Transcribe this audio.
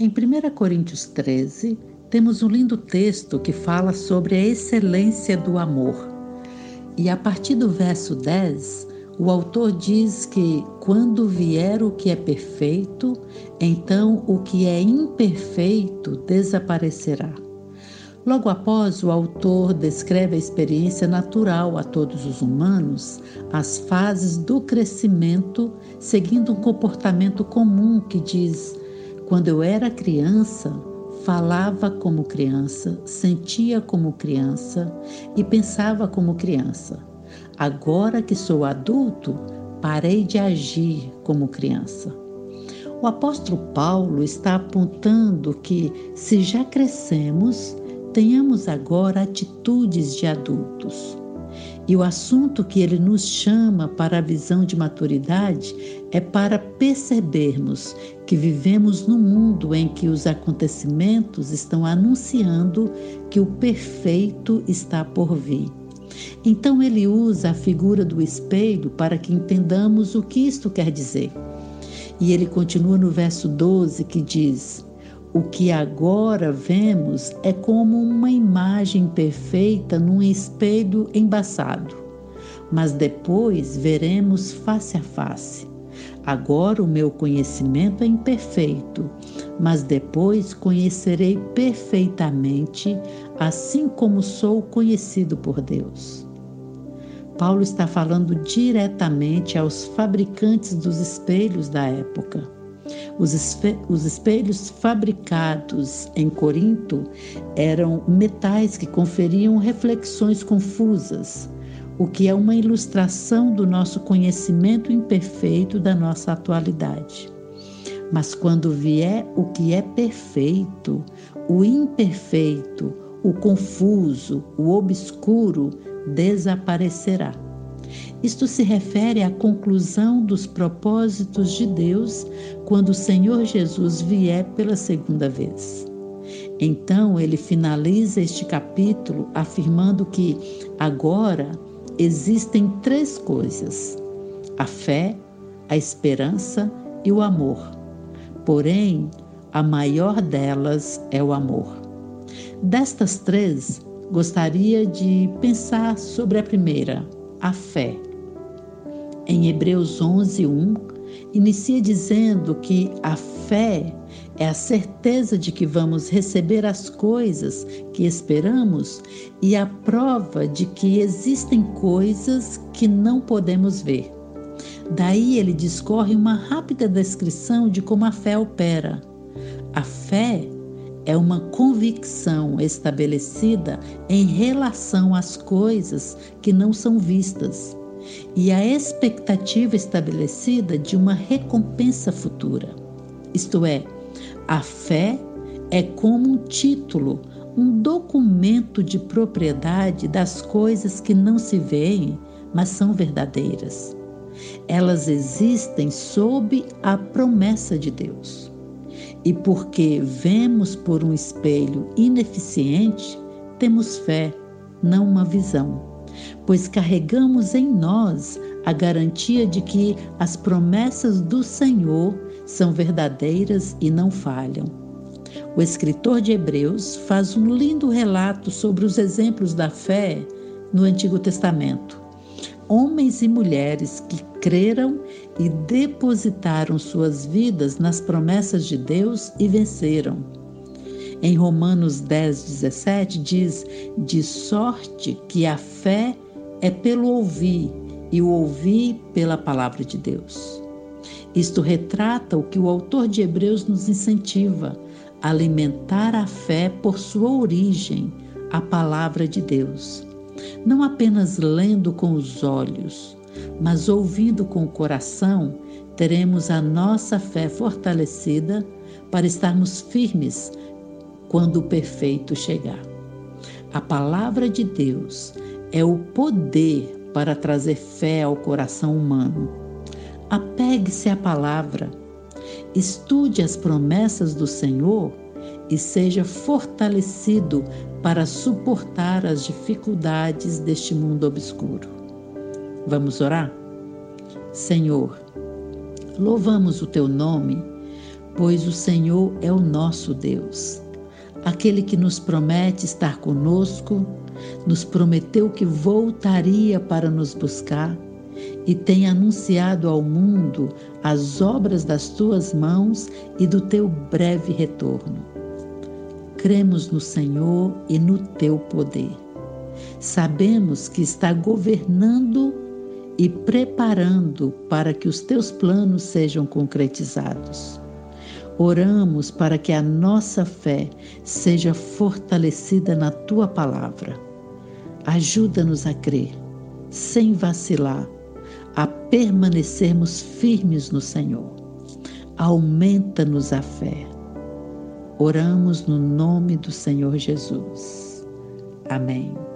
Em 1 Coríntios 13, temos um lindo texto que fala sobre a excelência do amor. E a partir do verso 10, o autor diz que quando vier o que é perfeito, então o que é imperfeito desaparecerá. Logo após, o autor descreve a experiência natural a todos os humanos, as fases do crescimento, seguindo um comportamento comum que diz: quando eu era criança, falava como criança, sentia como criança e pensava como criança. Agora que sou adulto, parei de agir como criança. O apóstolo Paulo está apontando que, se já crescemos, tenhamos agora atitudes de adultos. E o assunto que ele nos chama para a visão de maturidade é para percebermos que vivemos num mundo em que os acontecimentos estão anunciando que o perfeito está por vir. Então ele usa a figura do espelho para que entendamos o que isto quer dizer. E ele continua no verso 12 que diz: o que agora vemos é como uma imagem perfeita num espelho embaçado, mas depois veremos face a face. Agora o meu conhecimento é imperfeito, mas depois conhecerei perfeitamente, assim como sou conhecido por Deus. Paulo está falando diretamente aos fabricantes dos espelhos da época. Os, os espelhos fabricados em Corinto eram metais que conferiam reflexões confusas, o que é uma ilustração do nosso conhecimento imperfeito da nossa atualidade. Mas quando vier o que é perfeito, o imperfeito, o confuso, o obscuro desaparecerá. Isto se refere à conclusão dos propósitos de Deus quando o Senhor Jesus vier pela segunda vez. Então ele finaliza este capítulo afirmando que agora existem três coisas: a fé, a esperança e o amor. Porém, a maior delas é o amor. Destas três, gostaria de pensar sobre a primeira, a fé em Hebreus 11, 1, inicia dizendo que a fé é a certeza de que vamos receber as coisas que esperamos e a prova de que existem coisas que não podemos ver. Daí ele discorre uma rápida descrição de como a fé opera. A fé é uma convicção estabelecida em relação às coisas que não são vistas e a expectativa estabelecida de uma recompensa futura. Isto é, a fé é como um título, um documento de propriedade das coisas que não se veem, mas são verdadeiras. Elas existem sob a promessa de Deus. E porque vemos por um espelho ineficiente, temos fé, não uma visão pois carregamos em nós a garantia de que as promessas do Senhor são verdadeiras e não falham. O escritor de Hebreus faz um lindo relato sobre os exemplos da fé no Antigo Testamento. Homens e mulheres que creram e depositaram suas vidas nas promessas de Deus e venceram. Em Romanos 10, 17 diz: De sorte que a fé é pelo ouvir, e o ouvir pela palavra de Deus. Isto retrata o que o autor de Hebreus nos incentiva: alimentar a fé por sua origem, a palavra de Deus. Não apenas lendo com os olhos, mas ouvindo com o coração, teremos a nossa fé fortalecida para estarmos firmes quando o perfeito chegar. A palavra de Deus é o poder para trazer fé ao coração humano. Apegue-se à palavra, estude as promessas do Senhor e seja fortalecido para suportar as dificuldades deste mundo obscuro. Vamos orar? Senhor, louvamos o teu nome pois o Senhor é o nosso Deus, aquele que nos promete estar conosco, nos prometeu que voltaria para nos buscar e tem anunciado ao mundo as obras das tuas mãos e do teu breve retorno. Cremos no Senhor e no teu poder. Sabemos que está governando e preparando para que os teus planos sejam concretizados. Oramos para que a nossa fé seja fortalecida na tua palavra. Ajuda-nos a crer, sem vacilar, a permanecermos firmes no Senhor. Aumenta-nos a fé. Oramos no nome do Senhor Jesus. Amém.